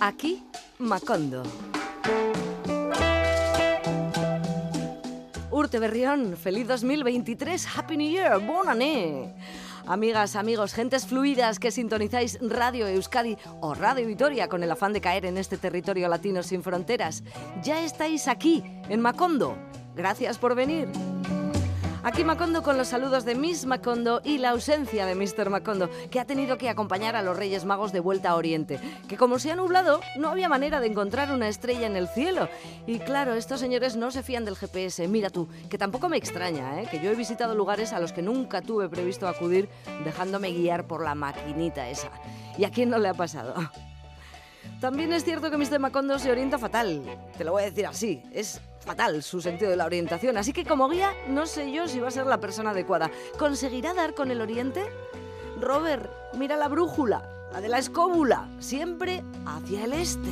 Aquí, Macondo. Urte Berrión, feliz 2023, Happy New Year, bon année. Amigas, amigos, gentes fluidas que sintonizáis Radio Euskadi o Radio Vitoria con el afán de caer en este territorio latino sin fronteras, ya estáis aquí, en Macondo. Gracias por venir. Aquí Macondo con los saludos de Miss Macondo y la ausencia de Mr. Macondo, que ha tenido que acompañar a los Reyes Magos de vuelta a Oriente, que como se ha nublado, no había manera de encontrar una estrella en el cielo. Y claro, estos señores no se fían del GPS. Mira tú, que tampoco me extraña, ¿eh? que yo he visitado lugares a los que nunca tuve previsto acudir, dejándome guiar por la maquinita esa. ¿Y a quién no le ha pasado? También es cierto que Mr. Macondo se orienta fatal. Te lo voy a decir así. Es fatal su sentido de la orientación. Así que como guía, no sé yo si va a ser la persona adecuada. ¿Conseguirá dar con el oriente? Robert, mira la brújula, la de la escóbula, siempre hacia el este.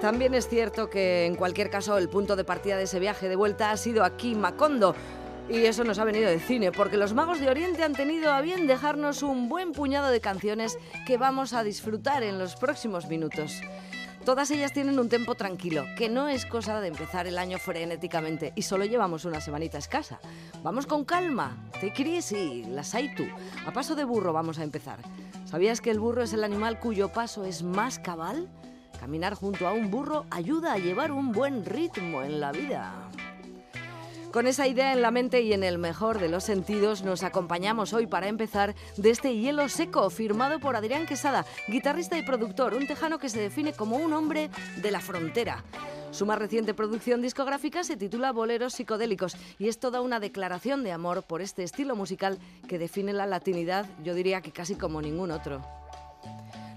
También es cierto que en cualquier caso el punto de partida de ese viaje de vuelta ha sido aquí, Macondo. Y eso nos ha venido de cine, porque los magos de Oriente han tenido a bien dejarnos un buen puñado de canciones que vamos a disfrutar en los próximos minutos. Todas ellas tienen un tempo tranquilo, que no es cosa de empezar el año frenéticamente y solo llevamos una semanita escasa. Vamos con calma, te queries y las hay tú. A paso de burro vamos a empezar. ¿Sabías que el burro es el animal cuyo paso es más cabal? Caminar junto a un burro ayuda a llevar un buen ritmo en la vida. Con esa idea en la mente y en el mejor de los sentidos, nos acompañamos hoy para empezar de este hielo seco, firmado por Adrián Quesada, guitarrista y productor, un tejano que se define como un hombre de la frontera. Su más reciente producción discográfica se titula Boleros psicodélicos y es toda una declaración de amor por este estilo musical que define la latinidad, yo diría que casi como ningún otro.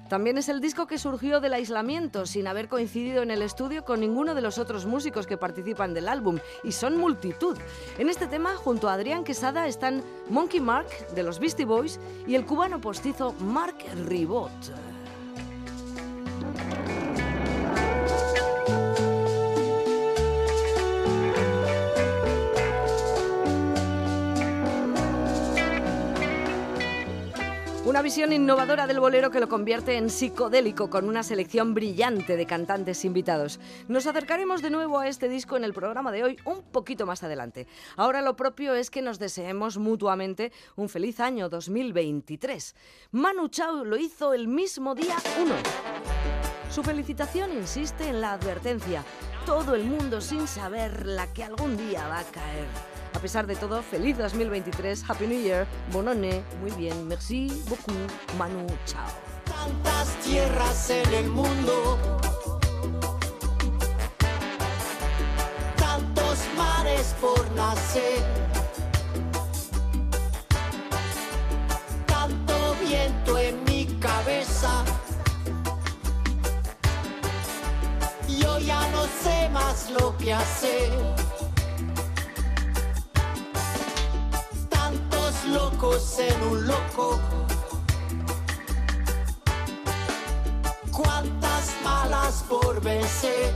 También es el disco que surgió del aislamiento, sin haber coincidido en el estudio con ninguno de los otros músicos que participan del álbum, y son multitud. En este tema, junto a Adrián Quesada, están Monkey Mark, de los Beastie Boys, y el cubano postizo Mark Ribot. Una visión innovadora del bolero que lo convierte en psicodélico con una selección brillante de cantantes invitados. Nos acercaremos de nuevo a este disco en el programa de hoy un poquito más adelante. Ahora lo propio es que nos deseemos mutuamente un feliz año 2023. Manu Chao lo hizo el mismo día 1. Su felicitación insiste en la advertencia. Todo el mundo sin saber la que algún día va a caer. A pesar de todo, feliz 2023, Happy New Year, bonone, muy bien, merci beaucoup, Manu, chao. Tantas tierras en el mundo, tantos mares por nacer, tanto viento en mi cabeza. Yo ya no sé más lo que hacer. Locos en un loco. Cuántas malas por vencer.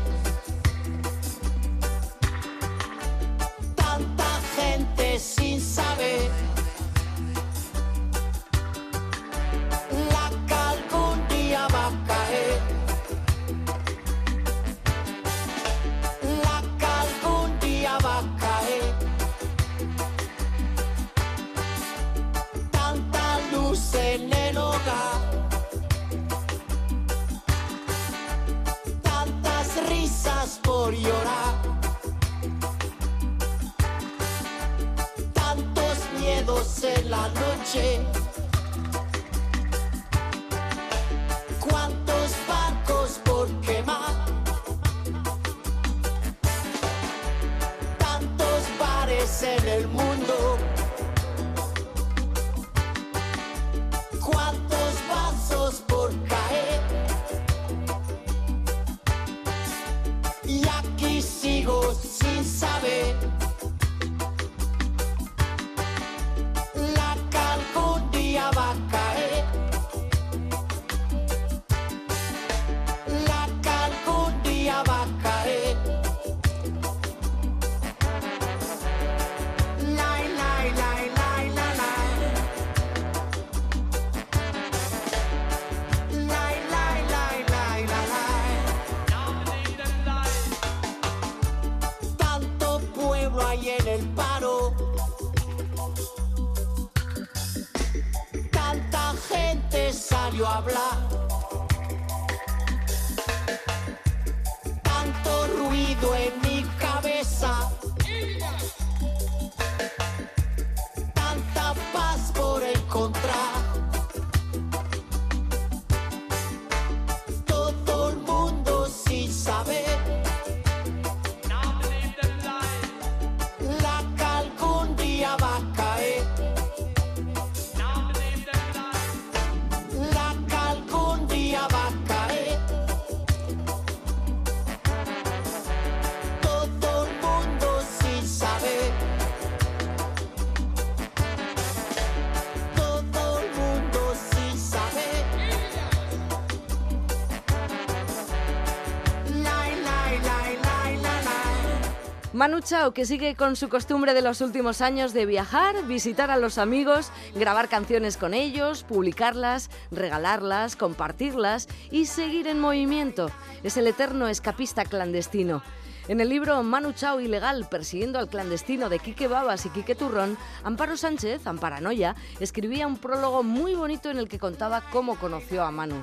Manu Chao, que sigue con su costumbre de los últimos años de viajar, visitar a los amigos, grabar canciones con ellos, publicarlas, regalarlas, compartirlas y seguir en movimiento. Es el eterno escapista clandestino. En el libro Manu Chao Ilegal, persiguiendo al clandestino de Quique Babas y Quique Turrón, Amparo Sánchez, Amparanoia, escribía un prólogo muy bonito en el que contaba cómo conoció a Manu.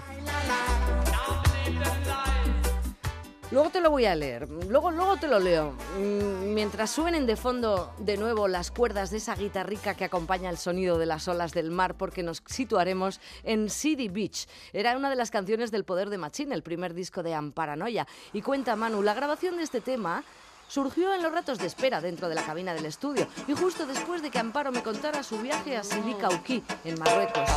Luego te lo voy a leer, luego, luego te lo leo. Mm, Mientras suenen de fondo de nuevo las cuerdas de esa guitarrica que acompaña el sonido de las olas del mar, porque nos situaremos en City Beach. Era una de las canciones del Poder de Machín, el primer disco de Amparanoia. Y cuenta Manu, la grabación de este tema surgió en los ratos de espera dentro de la cabina del estudio y justo después de que Amparo me contara su viaje a Sidi Kauki, en Marruecos.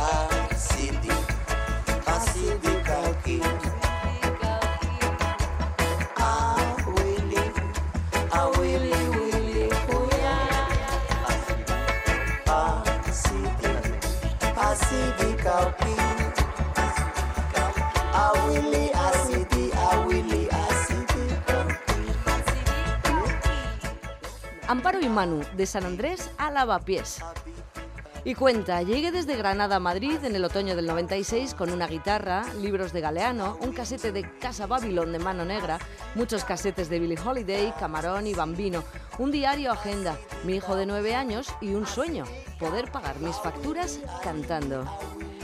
Amparo y Manu, de San Andrés a Lavapiés. Y cuenta, llegué desde Granada a Madrid en el otoño del 96 con una guitarra, libros de Galeano, un casete de Casa Babylon de mano negra, muchos casetes de Billie Holiday, Camarón y Bambino, un diario agenda, mi hijo de nueve años y un sueño, poder pagar mis facturas cantando.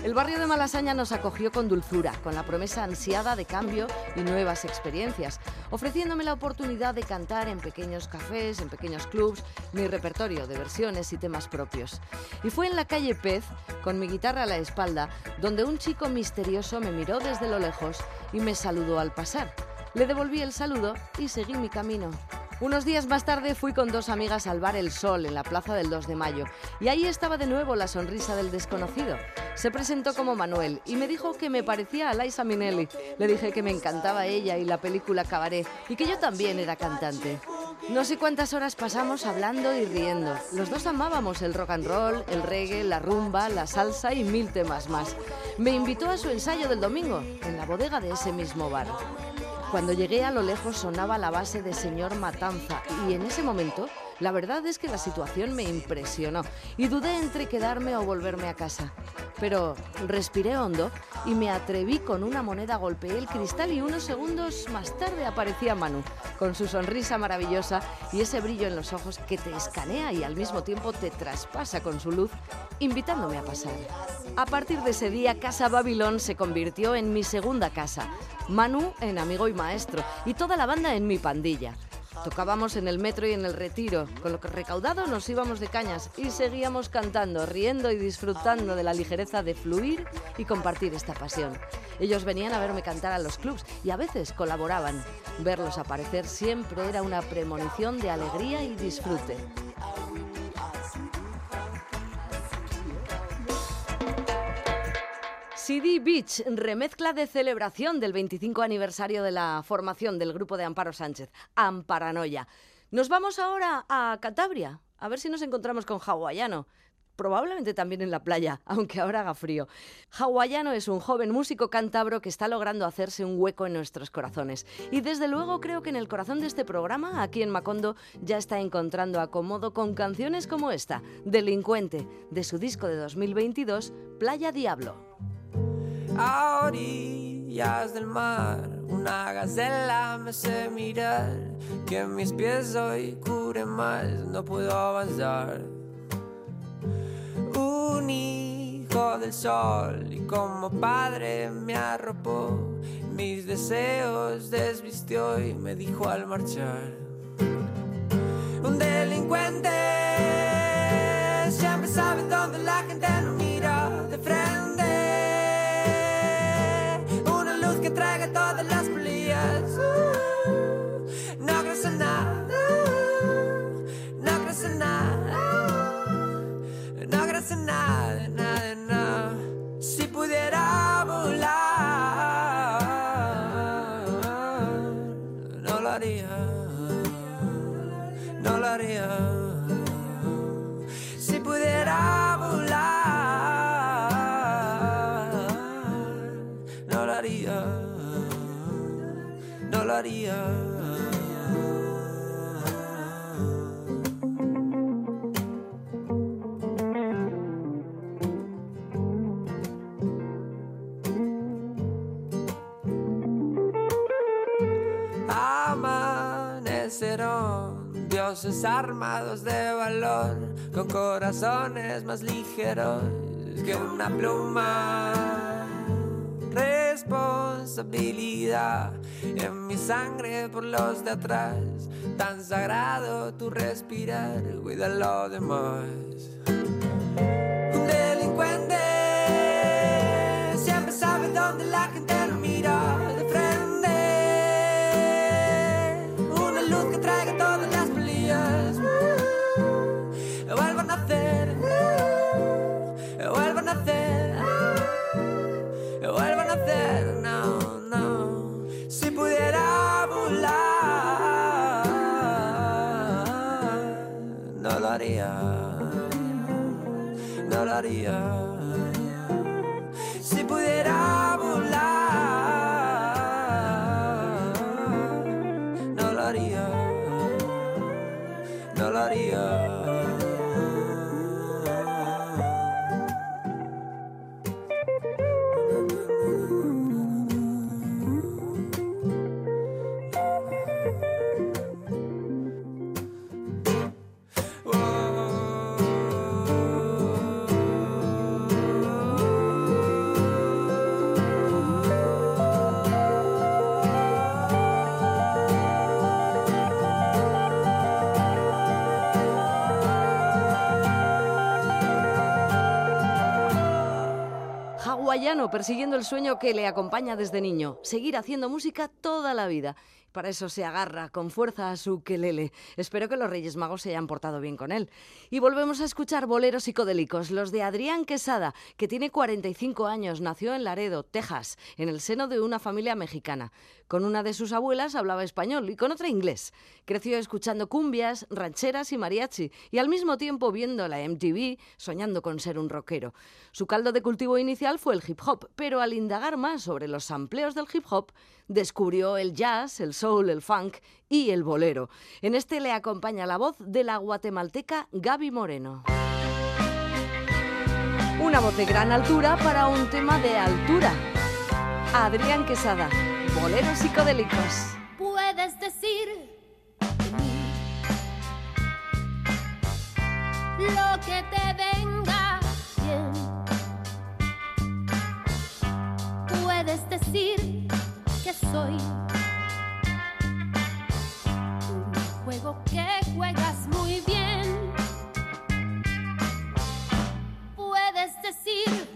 El barrio de Malasaña nos acogió con dulzura, con la promesa ansiada de cambio y nuevas experiencias, ofreciéndome la oportunidad de cantar en pequeños cafés, en pequeños clubs, mi repertorio de versiones y temas propios. Y fue en la calle Pez, con mi guitarra a la espalda, donde un chico misterioso me miró desde lo lejos y me saludó al pasar. Le devolví el saludo y seguí mi camino. Unos días más tarde fui con dos amigas al bar El Sol en la plaza del 2 de mayo y ahí estaba de nuevo la sonrisa del desconocido. Se presentó como Manuel y me dijo que me parecía a Liza Minnelli. Le dije que me encantaba ella y la película Cabaret y que yo también era cantante. No sé cuántas horas pasamos hablando y riendo. Los dos amábamos el rock and roll, el reggae, la rumba, la salsa y mil temas más. Me invitó a su ensayo del domingo en la bodega de ese mismo bar. Cuando llegué a lo lejos sonaba la base de Señor Matanza y en ese momento la verdad es que la situación me impresionó y dudé entre quedarme o volverme a casa. Pero respiré hondo y me atreví con una moneda, golpeé el cristal y unos segundos más tarde aparecía Manu, con su sonrisa maravillosa y ese brillo en los ojos que te escanea y al mismo tiempo te traspasa con su luz, invitándome a pasar. A partir de ese día, Casa Babilón se convirtió en mi segunda casa. Manu en amigo y maestro y toda la banda en mi pandilla. Tocábamos en el metro y en el retiro. Con lo que recaudado nos íbamos de cañas y seguíamos cantando, riendo y disfrutando de la ligereza de fluir y compartir esta pasión. Ellos venían a verme cantar a los clubs y a veces colaboraban. Verlos aparecer siempre era una premonición de alegría y disfrute. CD Beach, remezcla de celebración del 25 aniversario de la formación del grupo de Amparo Sánchez, Amparanoia. Nos vamos ahora a Cantabria, a ver si nos encontramos con Hawaiano. Probablemente también en la playa, aunque ahora haga frío. Hawaiano es un joven músico cántabro que está logrando hacerse un hueco en nuestros corazones. Y desde luego creo que en el corazón de este programa, aquí en Macondo, ya está encontrando acomodo con canciones como esta, Delincuente, de su disco de 2022, Playa Diablo. A orillas del mar, una gacela me sé mirar, que mis pies hoy curen más, no puedo avanzar. Un hijo del sol y como padre me arropó, mis deseos desvistió y me dijo al marchar. Un delincuente siempre sabe dónde la gente no mira de frente. Haría. Si pudiera volar, no lo haría. No lo haría. Amanecerán dioses armados de valor, con corazones más ligeros que una pluma. Responsabilidad en mi sangre por los de atrás, tan sagrado tu respirar, cuida lo demás. Un delincuente siempre sabe dónde la gente no mira persiguiendo el sueño que le acompaña desde niño, seguir haciendo música toda la vida. Para eso se agarra con fuerza a su quelele. Espero que los Reyes Magos se hayan portado bien con él. Y volvemos a escuchar boleros psicodélicos, los de Adrián Quesada, que tiene 45 años, nació en Laredo, Texas, en el seno de una familia mexicana. Con una de sus abuelas hablaba español y con otra inglés. Creció escuchando cumbias, rancheras y mariachi, y al mismo tiempo viendo la MTV, soñando con ser un rockero. Su caldo de cultivo inicial fue el hip hop, pero al indagar más sobre los sampleos del hip hop, descubrió el jazz, el soul, el funk y el bolero. En este le acompaña la voz de la guatemalteca Gaby Moreno. Una voz de gran altura para un tema de altura. Adrián Quesada, boleros psicodélicos. Puedes decir lo que te venga bien. Puedes decir que soy juego que juegas muy bien. Puedes decir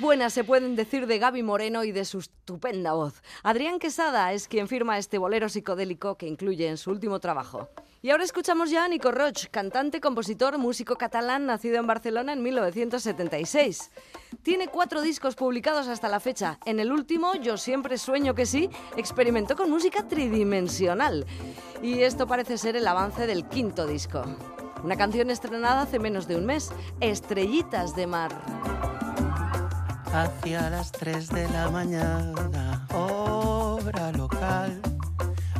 buenas se pueden decir de Gaby Moreno y de su estupenda voz. Adrián Quesada es quien firma este bolero psicodélico que incluye en su último trabajo. Y ahora escuchamos ya a Nico Roig, cantante, compositor, músico catalán, nacido en Barcelona en 1976. Tiene cuatro discos publicados hasta la fecha. En el último, Yo siempre sueño que sí, experimentó con música tridimensional. Y esto parece ser el avance del quinto disco. Una canción estrenada hace menos de un mes, Estrellitas de Mar. Hacia las 3 de la mañana, hora local.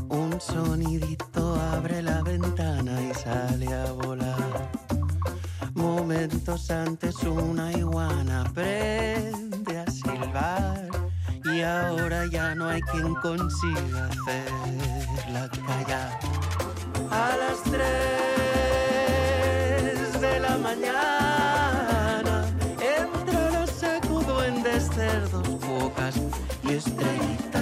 Un sonidito abre la ventana y sale a volar. Momentos antes una iguana aprende a silbar. Y ahora ya no hay quien consiga hacerla callar. A las 3 de la mañana his day.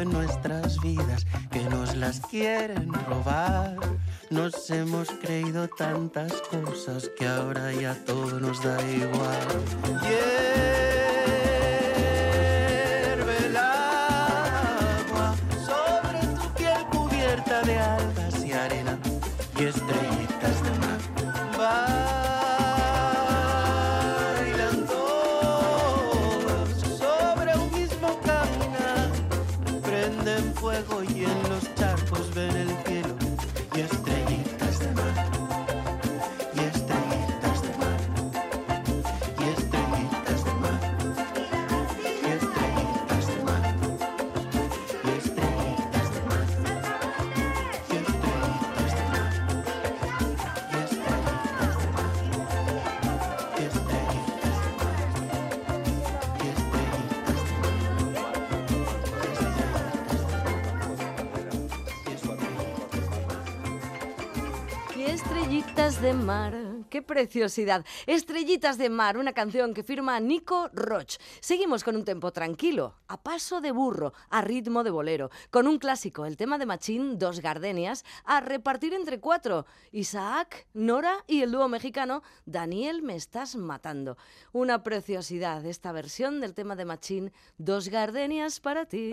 En nuestras vidas que nos las quieren robar. Nos hemos creído tantas cosas que ahora ya todo nos da igual. ¡Qué preciosidad! Estrellitas de mar, una canción que firma Nico Roch. Seguimos con un tempo tranquilo, a paso de burro, a ritmo de bolero, con un clásico, el tema de Machín, Dos Gardenias, a repartir entre cuatro. Isaac, Nora y el dúo mexicano Daniel Me Estás Matando. Una preciosidad esta versión del tema de Machín, Dos Gardenias para ti.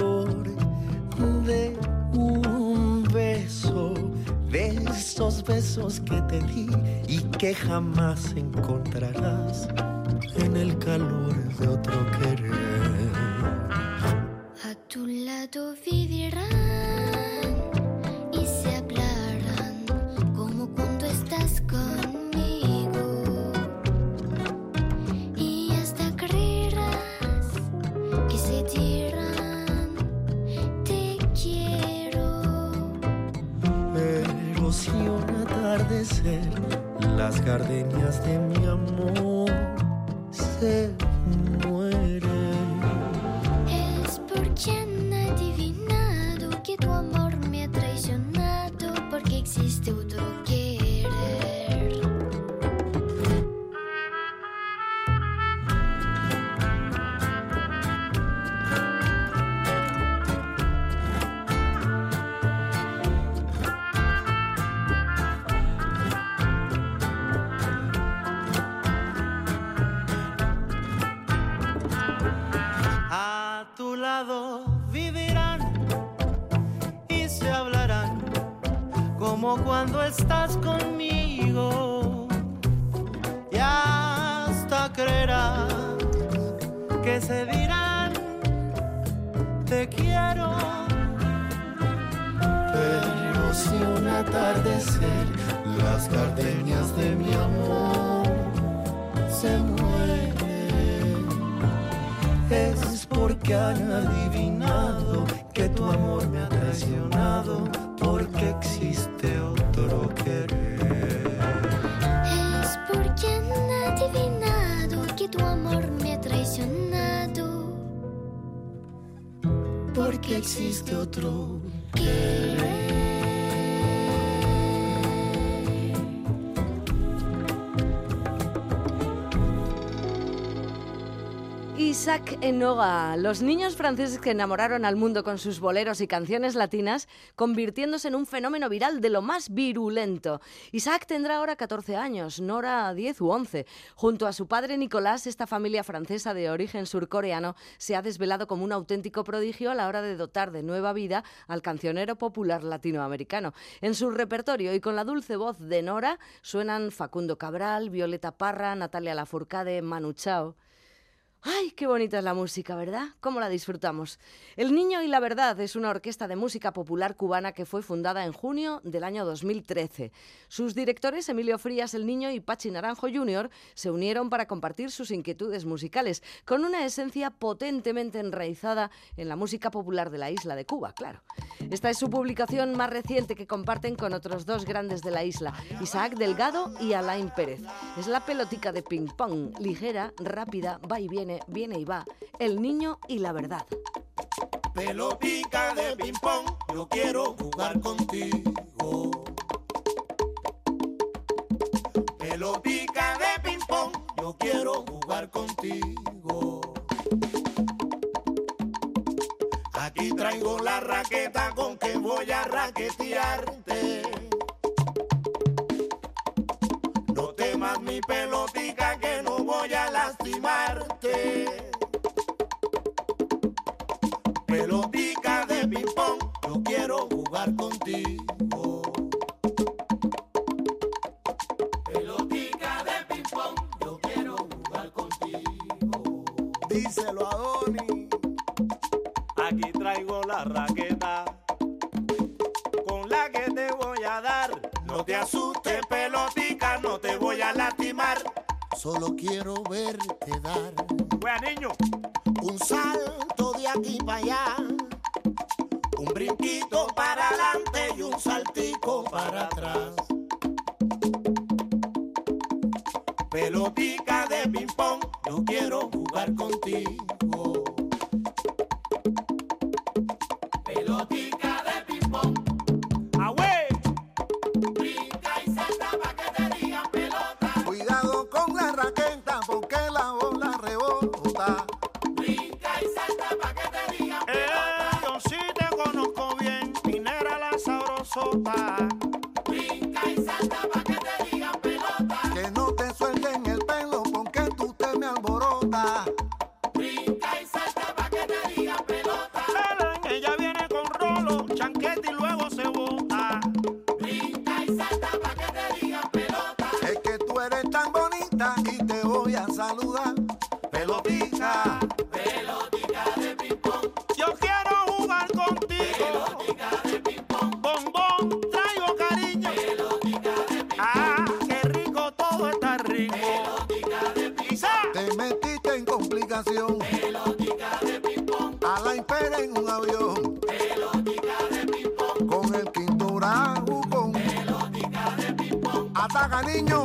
Que te di y que jamás encontrarás en el calor de otro querer. Cuando estás conmigo. Y hasta creerás que se dirán te quiero. Pero si un atardecer las gardenias de mi amor se mueren es porque han adivinado que tu amor me ha traicionado porque existe Porque existe otro. Isaac Enoga, los niños franceses que enamoraron al mundo con sus boleros y canciones latinas, convirtiéndose en un fenómeno viral de lo más virulento. Isaac tendrá ahora 14 años, Nora 10 u 11. Junto a su padre Nicolás, esta familia francesa de origen surcoreano se ha desvelado como un auténtico prodigio a la hora de dotar de nueva vida al cancionero popular latinoamericano. En su repertorio y con la dulce voz de Nora suenan Facundo Cabral, Violeta Parra, Natalia Lafourcade, Manu Chao. ¡Ay, qué bonita es la música, ¿verdad? ¿Cómo la disfrutamos? El Niño y la Verdad es una orquesta de música popular cubana que fue fundada en junio del año 2013. Sus directores, Emilio Frías el Niño y Pachi Naranjo Jr., se unieron para compartir sus inquietudes musicales, con una esencia potentemente enraizada en la música popular de la isla de Cuba, claro. Esta es su publicación más reciente que comparten con otros dos grandes de la isla, Isaac Delgado y Alain Pérez. Es la pelotica de ping-pong, ligera, rápida, va y viene, viene y va. El niño y la verdad. Pelotica de ping pong, yo quiero jugar contigo. Pelotica de ping pong, yo quiero jugar contigo. Aquí traigo la raqueta con que voy a raquetearte. No temas mi pelotica que no voy a lastimarte. Quiero verte dar Wea, niño, un salto de aquí para allá. Brinquito para adelante y un saltico para atrás. Pelotica de ping pong, yo quiero jugar contigo. Niño.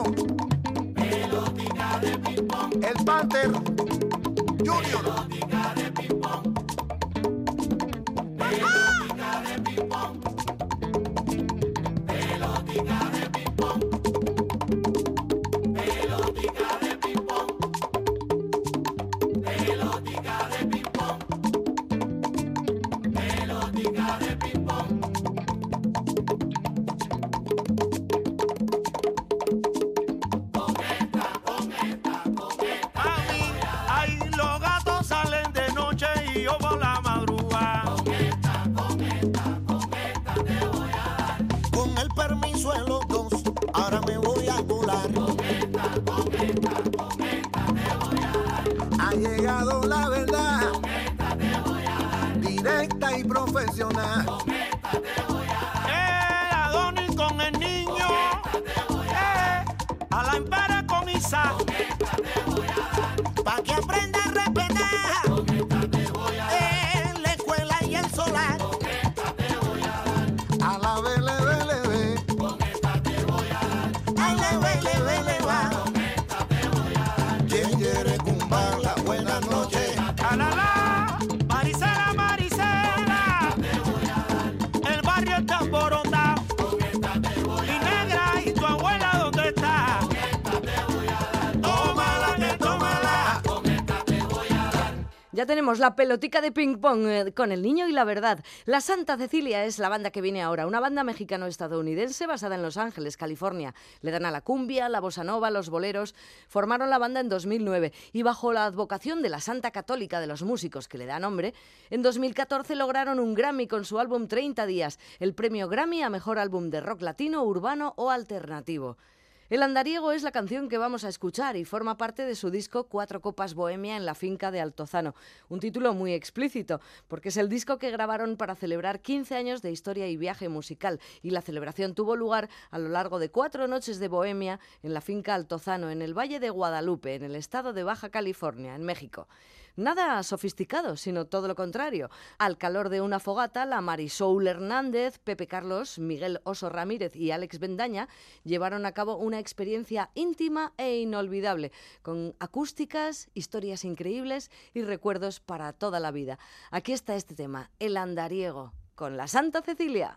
Ha llegado la verdad, directa y profesional. Ya tenemos la pelotica de ping pong eh, con el niño y la verdad. La Santa Cecilia es la banda que viene ahora, una banda mexicano-estadounidense basada en Los Ángeles, California. Le dan a la cumbia, la bossa nova, los boleros. Formaron la banda en 2009 y bajo la advocación de la Santa Católica de los músicos que le da nombre, en 2014 lograron un Grammy con su álbum 30 días, el premio Grammy a mejor álbum de rock latino, urbano o alternativo. El andariego es la canción que vamos a escuchar y forma parte de su disco Cuatro Copas Bohemia en la finca de Altozano. Un título muy explícito, porque es el disco que grabaron para celebrar 15 años de historia y viaje musical, y la celebración tuvo lugar a lo largo de cuatro noches de Bohemia en la finca Altozano, en el Valle de Guadalupe, en el estado de Baja California, en México. Nada sofisticado, sino todo lo contrario. Al calor de una fogata, la Marisol Hernández, Pepe Carlos, Miguel Oso Ramírez y Alex Bendaña llevaron a cabo una experiencia íntima e inolvidable, con acústicas, historias increíbles y recuerdos para toda la vida. Aquí está este tema, El andariego, con la Santa Cecilia.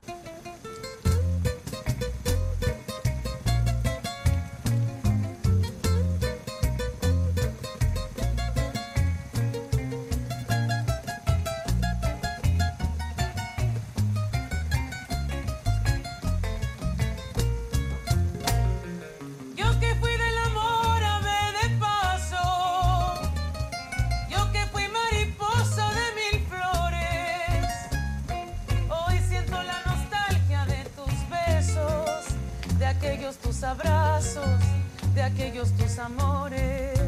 Aquellos tus abrazos, de aquellos tus amores.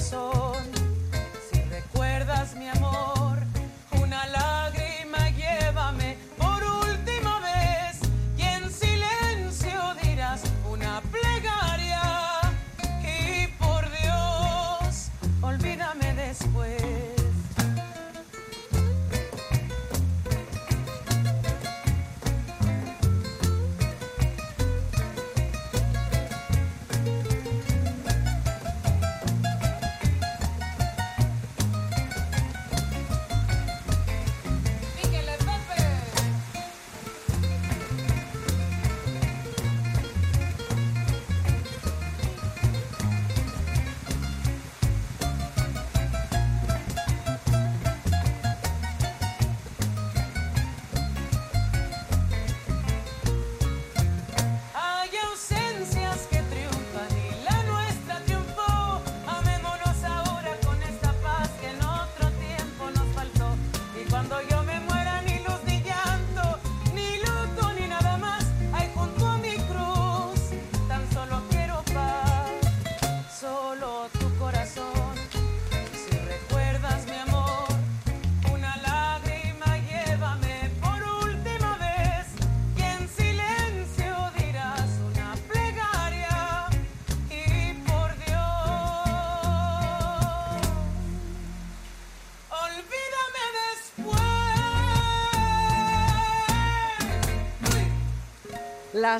Si recuerdas mi amor,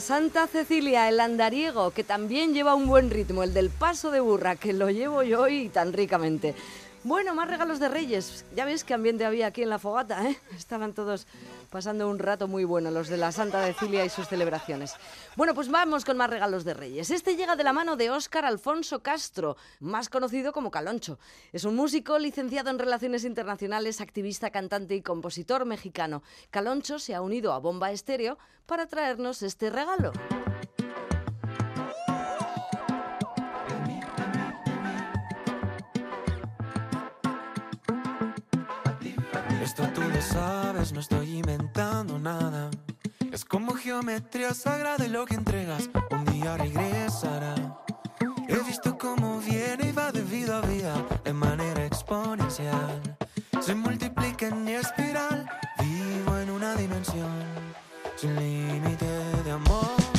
Santa Cecilia, el andariego, que también lleva un buen ritmo, el del paso de burra, que lo llevo yo y tan ricamente. Bueno, más regalos de Reyes. Ya ves qué ambiente había aquí en la fogata, ¿eh? Estaban todos pasando un rato muy bueno, los de la Santa Cecilia y sus celebraciones. Bueno, pues vamos con más regalos de Reyes. Este llega de la mano de Óscar Alfonso Castro, más conocido como Caloncho. Es un músico licenciado en Relaciones Internacionales, activista, cantante y compositor mexicano. Caloncho se ha unido a Bomba Estéreo para traernos este regalo. Esto tú lo sabes, no estoy inventando nada. Es como geometría sagrada y lo que entregas un día regresará. He visto cómo viene y va de vida a vida de manera exponencial. Se multiplica en espiral, vivo en una dimensión sin límite de amor.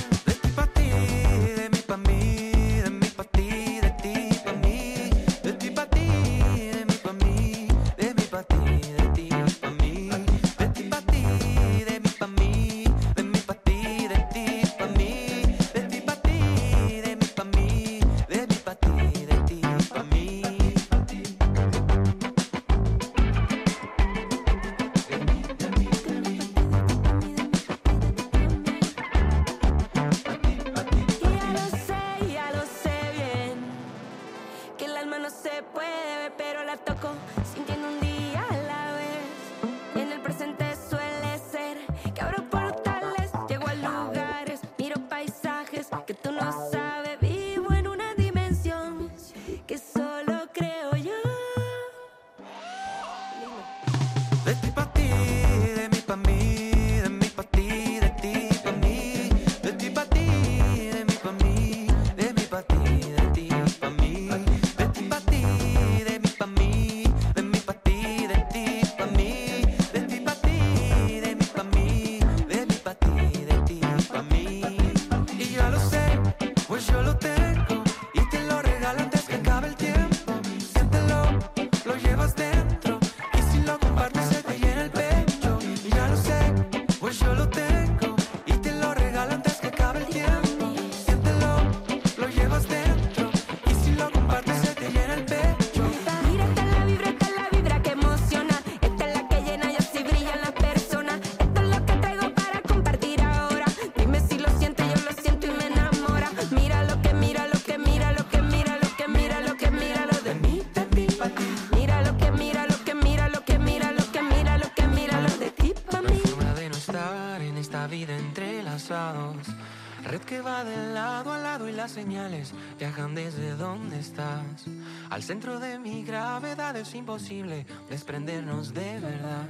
Viajan desde donde estás. Al centro de mi gravedad es imposible desprendernos de verdad.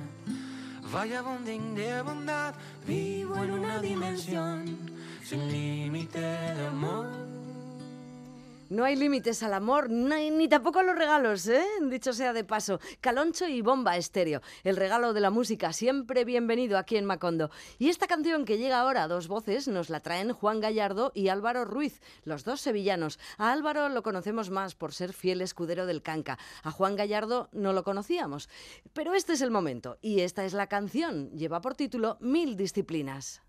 Vaya bonding de bondad, No hay límites al amor, ni tampoco a los regalos, ¿eh? Dicho sea de paso. Caloncho y Bomba Estéreo, el regalo de la música, siempre bienvenido aquí en Macondo. Y esta canción que llega ahora a dos voces nos la traen Juan Gallardo y Álvaro Ruiz, los dos sevillanos. A Álvaro lo conocemos más por ser fiel escudero del Canca. A Juan Gallardo no lo conocíamos. Pero este es el momento y esta es la canción. Lleva por título Mil Disciplinas.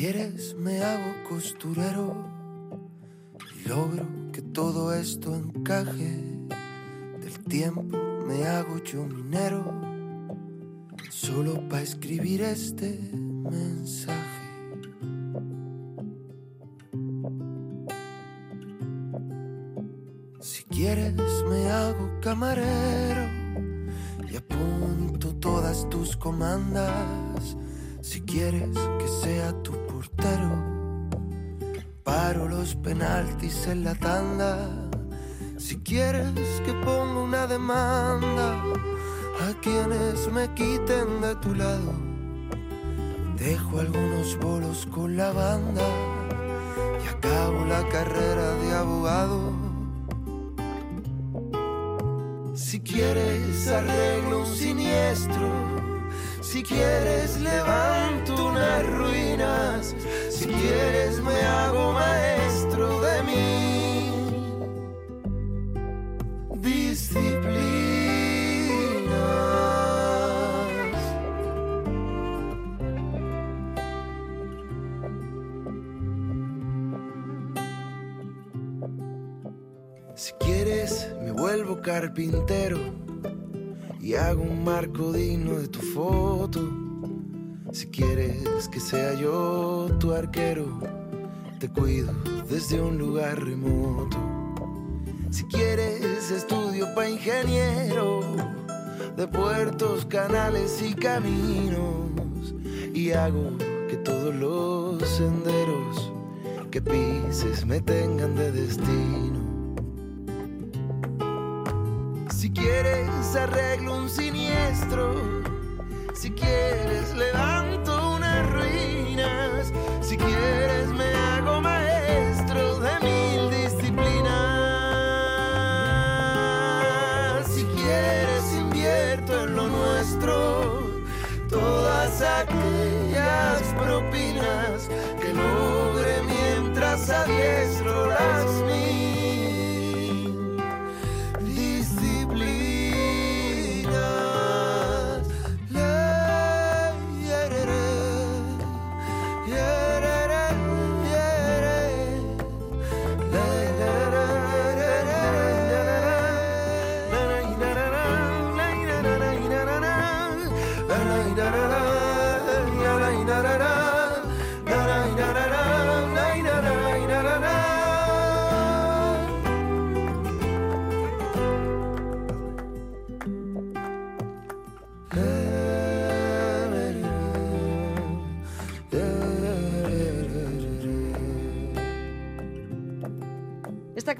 Quieres me hago costurero y logro que todo esto encaje. Del tiempo me hago yo minero solo para escribir este mensaje. Si quieres me hago camarero y apunto todas tus comandas. Si quieres que sea tu portero, paro los penaltis en la tanda. Si quieres que ponga una demanda a quienes me quiten de tu lado, dejo algunos bolos con la banda y acabo la carrera de abogado. Si quieres arreglo un siniestro, si quieres levanto unas ruinas, si quieres me hago maestro de mí. Disciplinas. Si quieres me vuelvo carpintero y hago un marco digno de tu foto. Si quieres que sea yo tu arquero, te cuido desde un lugar remoto. Si quieres, estudio pa' ingeniero de puertos, canales y caminos y hago que todos los senderos que pises me tengan de destino. Si quieres arreglo un siniestro, si quieres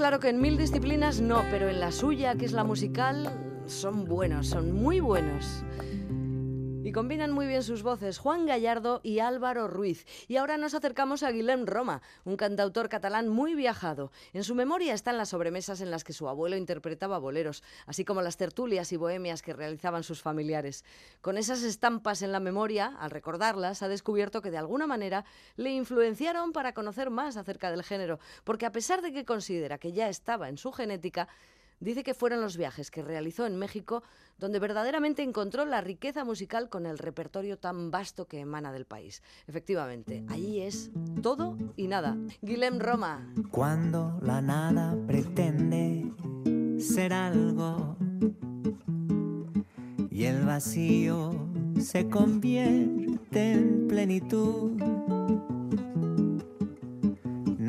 claro que en mil disciplinas no, pero en la suya, que es la musical, son buenos, son muy buenos. Y combinan muy bien sus voces Juan Gallardo y Álvaro Ruiz. Y ahora nos acercamos a Guillem Roma, un cantautor catalán muy viajado. En su memoria están las sobremesas en las que su abuelo interpretaba boleros, así como las tertulias y bohemias que realizaban sus familiares. Con esas estampas en la memoria, al recordarlas, ha descubierto que de alguna manera le influenciaron para conocer más acerca del género, porque a pesar de que considera que ya estaba en su genética, Dice que fueron los viajes que realizó en México donde verdaderamente encontró la riqueza musical con el repertorio tan vasto que emana del país. Efectivamente, allí es todo y nada. Guillem Roma. Cuando la nada pretende ser algo y el vacío se convierte en plenitud.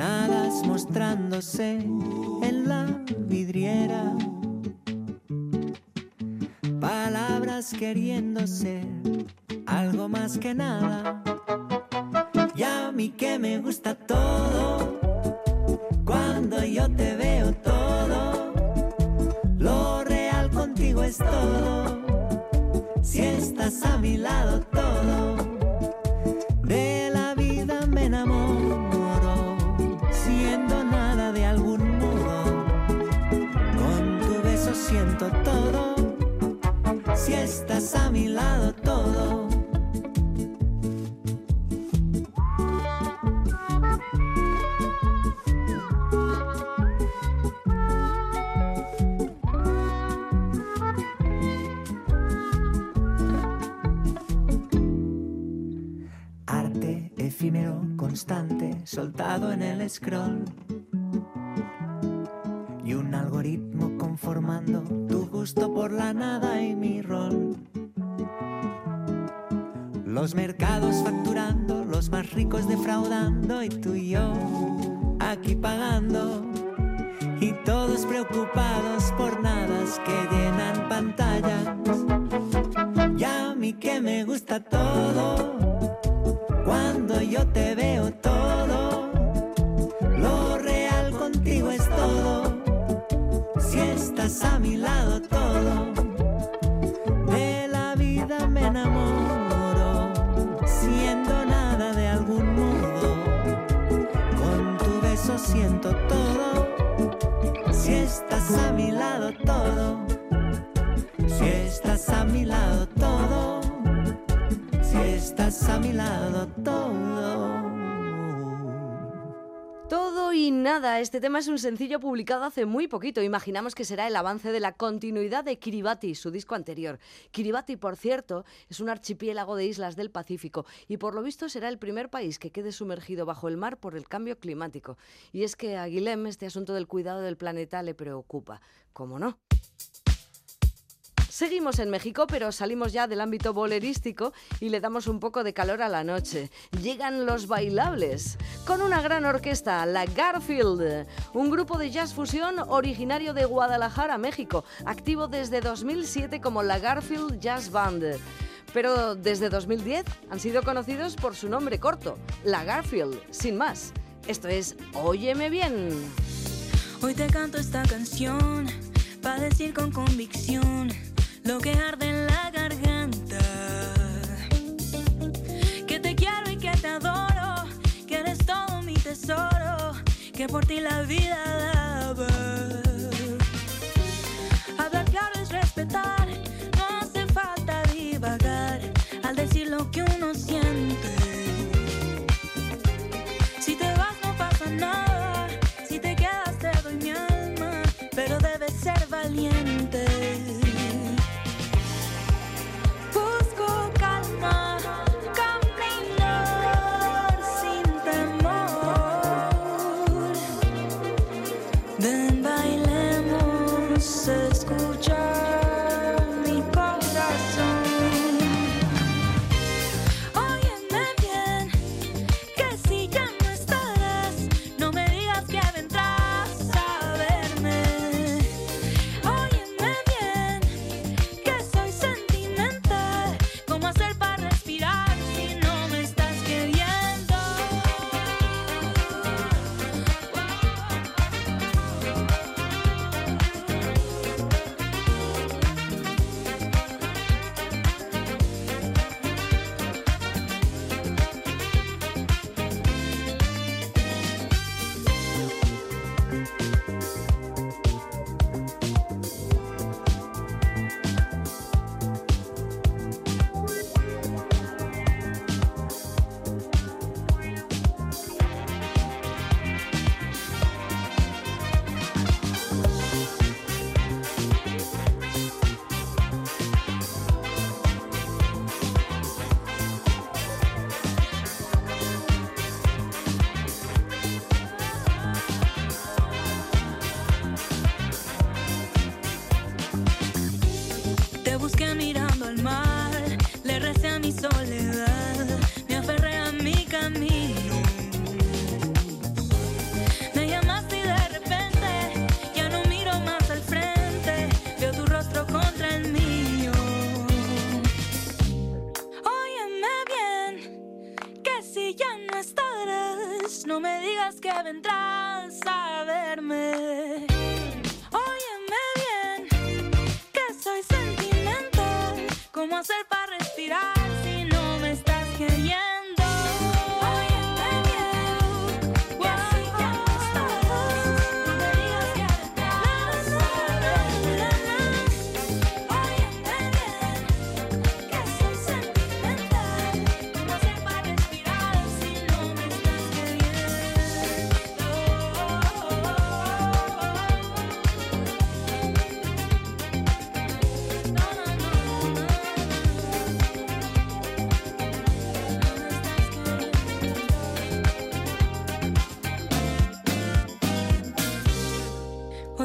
Nadas mostrándose en la vidriera. Palabras queriendo ser algo más que nada. Y a mí que me gusta todo. Cuando yo te veo todo. Lo real contigo es todo. Si estás a mi lado todo. Siento todo, si estás a mi lado todo. Arte efímero, constante, soltado en el scroll. Y un algoritmo conformando tu gusto por la nada y mi rol. Los mercados facturando, los más ricos defraudando y tú y yo aquí pagando. Y todos preocupados por nadas que llenan pantallas. Y a mí que me gusta todo cuando yo te a mi lado todo. Todo y nada, este tema es un sencillo publicado hace muy poquito. Imaginamos que será el avance de la continuidad de Kiribati, su disco anterior. Kiribati, por cierto, es un archipiélago de islas del Pacífico y por lo visto será el primer país que quede sumergido bajo el mar por el cambio climático. Y es que a Guilhem este asunto del cuidado del planeta le preocupa. ¿Cómo no? Seguimos en México, pero salimos ya del ámbito bolerístico y le damos un poco de calor a la noche. Llegan los bailables, con una gran orquesta, la Garfield, un grupo de jazz fusión originario de Guadalajara, México, activo desde 2007 como la Garfield Jazz Band. Pero desde 2010 han sido conocidos por su nombre corto, la Garfield, sin más. Esto es Óyeme bien. Hoy te canto esta canción para decir con convicción lo que arde en la garganta. Que te quiero y que te adoro, que eres todo mi tesoro, que por ti la vida daba. Hablar claro es respetar, no hace falta divagar al decir lo que uno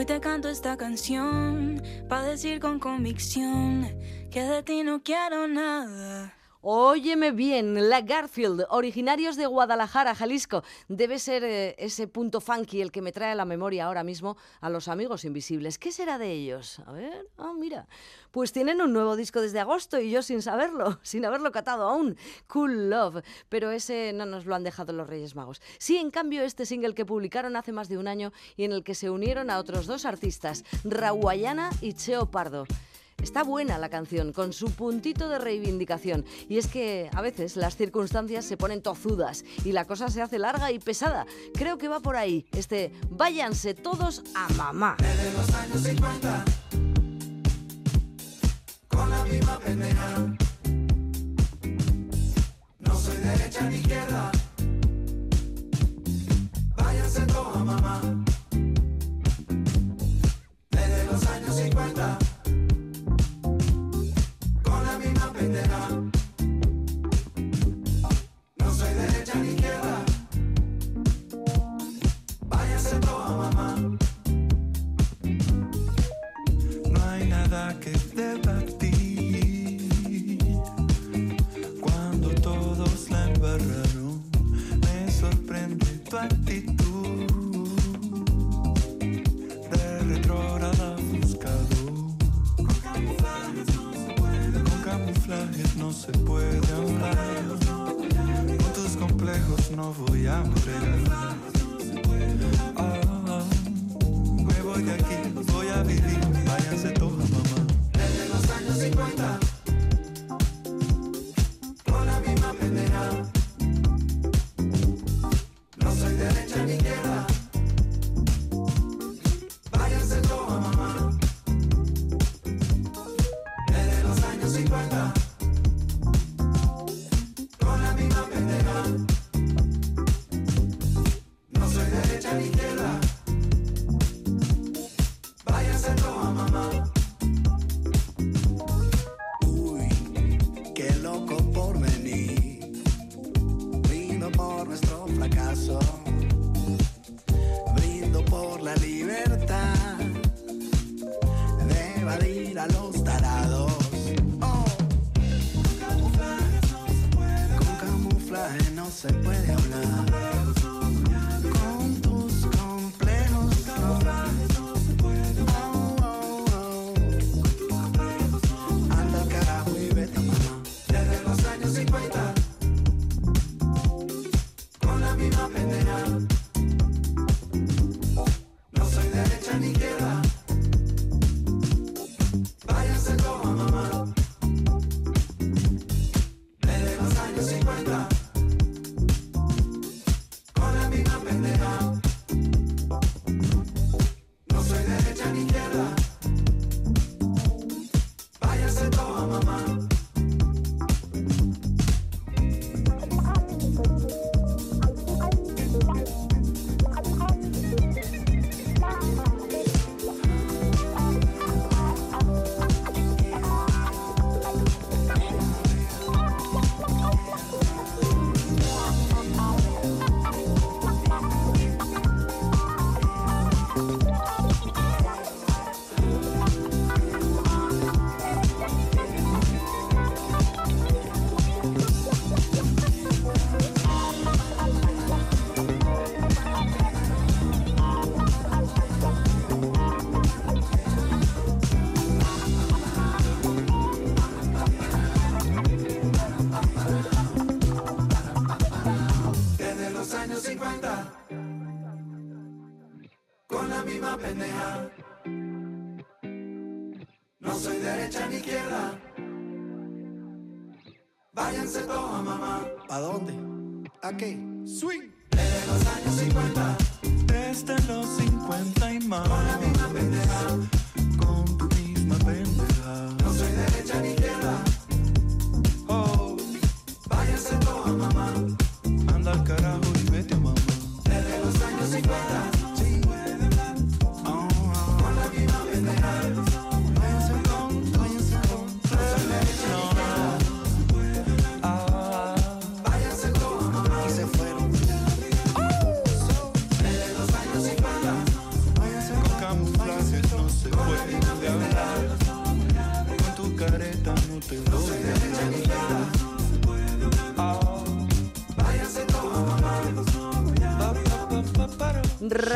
Te canto esta canción para decir con convicción que de ti no quiero nada. Óyeme bien, la Garfield, originarios de Guadalajara, Jalisco. Debe ser eh, ese punto funky el que me trae a la memoria ahora mismo a los amigos invisibles. ¿Qué será de ellos? A ver, ah, mira. Pues tienen un nuevo disco desde agosto y yo sin saberlo, sin haberlo catado aún. Cool Love. Pero ese no nos lo han dejado los Reyes Magos. Sí, en cambio, este single que publicaron hace más de un año y en el que se unieron a otros dos artistas, Rawayana y Cheo Pardo. Está buena la canción, con su puntito de reivindicación. Y es que a veces las circunstancias se ponen tozudas y la cosa se hace larga y pesada. Creo que va por ahí. Este, váyanse todos a mamá. Desde los años 50, con la misma pendeja. No soy derecha ni izquierda. Váyanse todos a mamá. No se puede hablar. Con tus complejos no voy a bregar.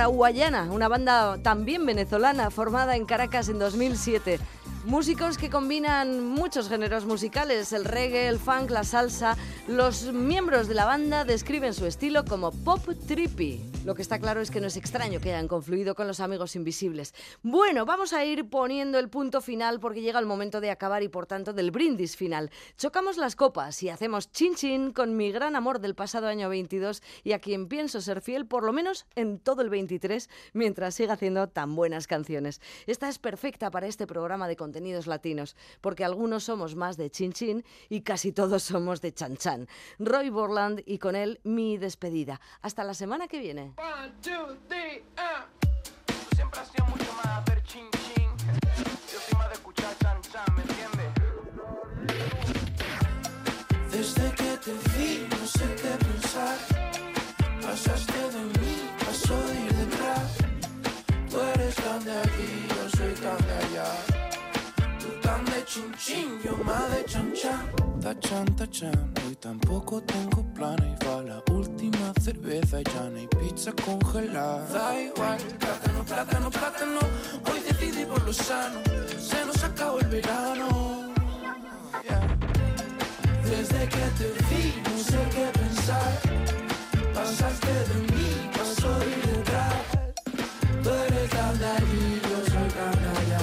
Rawayana, una banda también venezolana formada en Caracas en 2007. Músicos que combinan muchos géneros musicales, el reggae, el funk, la salsa. Los miembros de la banda describen su estilo como pop trippy. Lo que está claro es que no es extraño que hayan confluido con los amigos invisibles. Bueno, vamos a ir poniendo el punto final porque llega el momento de acabar y por tanto del brindis final. Chocamos las copas y hacemos chin chin con mi gran amor del pasado año 22 y a quien pienso ser fiel por lo menos en todo el 23 mientras siga haciendo tan buenas canciones. Esta es perfecta para este programa de contenidos latinos porque algunos somos más de chin chin y casi todos somos de chan chan. Roy Borland y con él mi despedida. Hasta la semana que viene. One, two, three, ah. Tú siempre sido mucho más ver chin chin. Yo soy más de escuchar chan chan, ¿me entiendes? Desde que te vi, no sé qué pensar. Pasaste de mí, paso de ir detrás. Tú eres tan de aquí, yo soy tan de allá. Tú tan de chin chin, yo más de chan chan. Tachan, tachan, hoy tampoco tengo planes va la última cerveza ya no hay pizza congelada. Da igual, plátano, plátano, plátano. Hoy decidí por lo sano. Se nos acabó el verano. Yeah. Desde que te vi, no sé qué pensar. Pasaste de mí, paso de detrás. Tú eres tan de allí, yo soy tan de allá.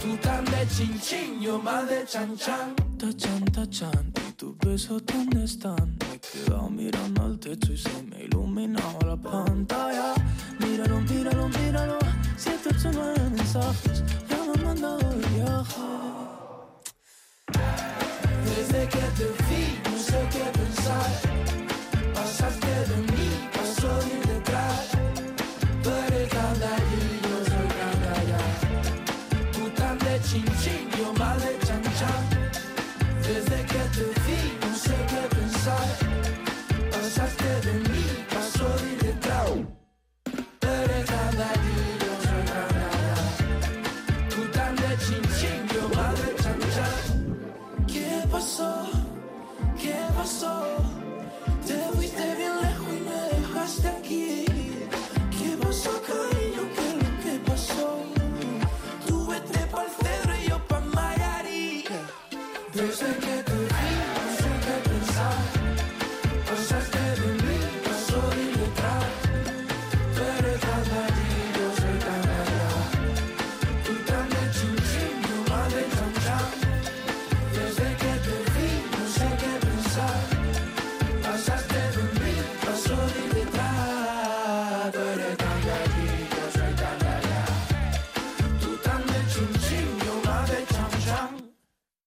Tú tan de chin chin, yo más de chan chan. Tachan, tachan, ¿y tus besos dónde están? Quedado mirando al techo y se me ha iluminado la pantalla. Míralo, míralo, míralo. Siete, ocho, nueve mensajes, ya me han mandado de viaje. Desde que te vi, no sé qué pensar.